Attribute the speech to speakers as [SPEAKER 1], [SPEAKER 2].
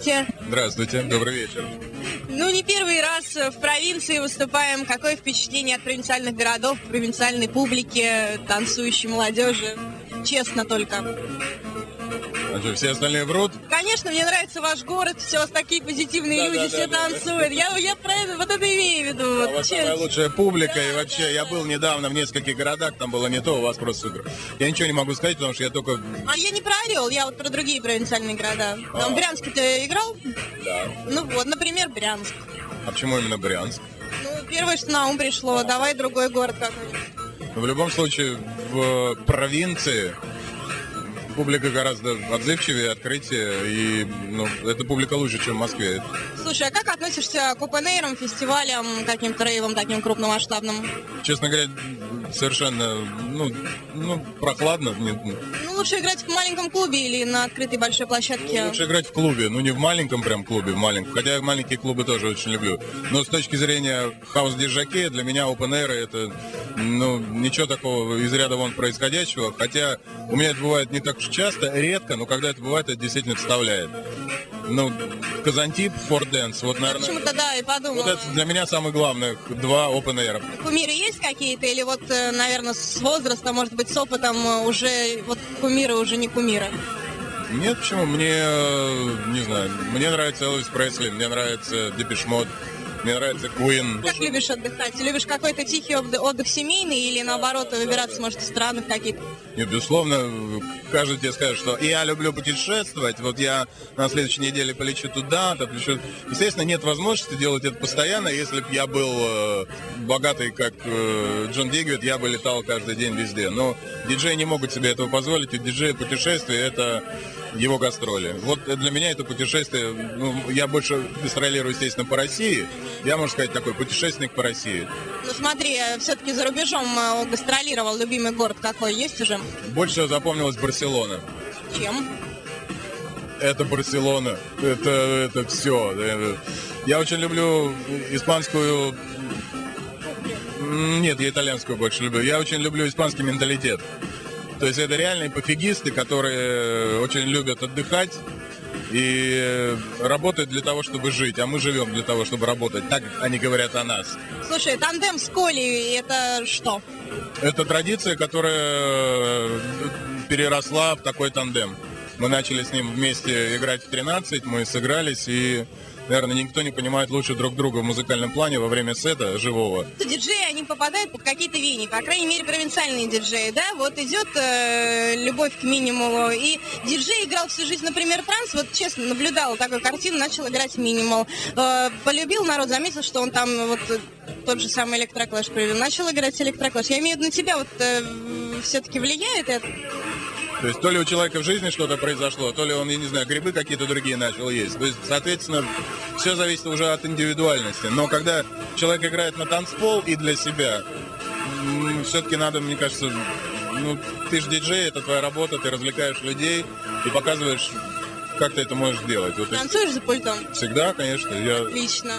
[SPEAKER 1] Здравствуйте.
[SPEAKER 2] Здравствуйте, добрый вечер.
[SPEAKER 1] Ну, не первый раз в провинции выступаем. Какое впечатление от провинциальных городов, провинциальной публики, танцующей молодежи? Честно только.
[SPEAKER 2] А что, все остальные врут?
[SPEAKER 1] Конечно, мне нравится ваш город, все у вас такие позитивные
[SPEAKER 2] Да,
[SPEAKER 1] люди,
[SPEAKER 2] да,
[SPEAKER 1] все
[SPEAKER 2] да, да.
[SPEAKER 1] танцуют. Я, я про это, вот это имею в виду.
[SPEAKER 2] А
[SPEAKER 1] вот,
[SPEAKER 2] у вас самая лучшая публика,
[SPEAKER 1] Да,
[SPEAKER 2] и вообще,
[SPEAKER 1] да,
[SPEAKER 2] я
[SPEAKER 1] да.
[SPEAKER 2] был недавно в нескольких городах, там было не то, у вас просто супер. Я ничего не могу сказать, потому что я только...
[SPEAKER 1] А я не про Орел, я вот про другие провинциальные города.
[SPEAKER 2] А.
[SPEAKER 1] Там в Брянске ты играл?
[SPEAKER 2] Да.
[SPEAKER 1] Ну вот, например, Брянск.
[SPEAKER 2] А почему именно Брянск?
[SPEAKER 1] Ну, первое, что на ум пришло, давай другой город какой-нибудь.
[SPEAKER 2] В любом случае, в провинции публика гораздо отзывчивее, открытие, и ну, эта публика лучше, чем в Москве.
[SPEAKER 1] Слушай, а как относишься к опенейрам, фестивалям, каким-то рейвам таким крупномасштабным?
[SPEAKER 2] Честно говоря, совершенно, ну, ну прохладно. Не-
[SPEAKER 1] Ну, лучше играть в маленьком клубе или на открытой большой площадке.
[SPEAKER 2] Лучше играть в клубе, ну не в маленьком прям клубе, в маленьком. Хотя я маленькие клубы тоже очень люблю. Но с точки зрения хаус-диджаке, для меня air это ну, ничего такого из ряда вон происходящего. Хотя у меня это бывает не так часто, редко, но когда это бывает, это действительно вставляет. Ну, Казантип, Ford Dance, вот, наверное,
[SPEAKER 1] Почему-то да, и подумала.
[SPEAKER 2] вот это для меня самое главное, два open air.
[SPEAKER 1] Кумиры есть какие-то? Или вот, э, наверное, с возраста, может быть, с опытом э, уже вот кумиры уже не кумиры?
[SPEAKER 2] Нет, почему? Мне, э, не знаю, мне нравится Элвис Пресли, мне нравится Depeche Mode, мне нравится Queen.
[SPEAKER 1] Как любишь отдыхать? Любишь какой-то тихий отдых, отдых семейный или наоборот выбираться, может, в страны какие-то?
[SPEAKER 2] И, безусловно, каждый тебе скажет, что я люблю путешествовать, вот я на следующей неделе полечу туда, то полечу... Естественно, нет возможности делать это постоянно. Если бы я был э, богатый, как э, Джон Дигвид, я бы летал каждый день везде. Но диджеи не могут себе этого позволить, и диджеи путешествия — это его гастроли. Вот для меня это путешествие, ну, я больше гастролирую, естественно, по России. Я, можно сказать, такой путешественник по России.
[SPEAKER 1] Ну смотри, все-таки за рубежом э, гастролировал, любимый город какой есть уже?
[SPEAKER 2] Больше всего запомнилась Барселона.
[SPEAKER 1] Чем?
[SPEAKER 2] это Барселона, это, это все. Я очень люблю испанскую... Нет, я итальянскую больше люблю. Я очень люблю испанский менталитет. То есть это реальные пофигисты, которые очень любят отдыхать и э, работают для того, чтобы жить. А мы живем для того, чтобы работать. Так они говорят о нас.
[SPEAKER 1] Слушай, тандем с Колей, это что?
[SPEAKER 2] Это традиция, которая э, переросла в такой тандем. Мы начали с ним вместе играть в 13, мы сыгрались, и, наверное, никто не понимает лучше друг друга в музыкальном плане во время сета живого.
[SPEAKER 1] Диджеи, они попадают под какие-то веяния, по крайней мере, провинциальные диджеи, да? Вот идет э, любовь к минималу, и диджей играл всю жизнь, например, транс, вот честно, наблюдала такую картину, начал играть минимал. Э, полюбил народ, заметил, что он там вот э, тот же самый электроклэш привел, начал играть электроклэш. Я имею в виду на тебя, вот все-таки влияет это?
[SPEAKER 2] То есть то ли у человека в жизни что-то произошло, то ли он, я не знаю, грибы какие-то другие начал есть. То есть, соответственно, все зависит уже от индивидуальности. Но когда человек играет на танцпол и для себя, все-таки надо, мне кажется, ну, ты же диджей, это твоя работа, ты развлекаешь людей и показываешь, как ты это можешь делать. Вот
[SPEAKER 1] Танцуешь за пультом?
[SPEAKER 2] всегда, конечно, я
[SPEAKER 1] Отлично.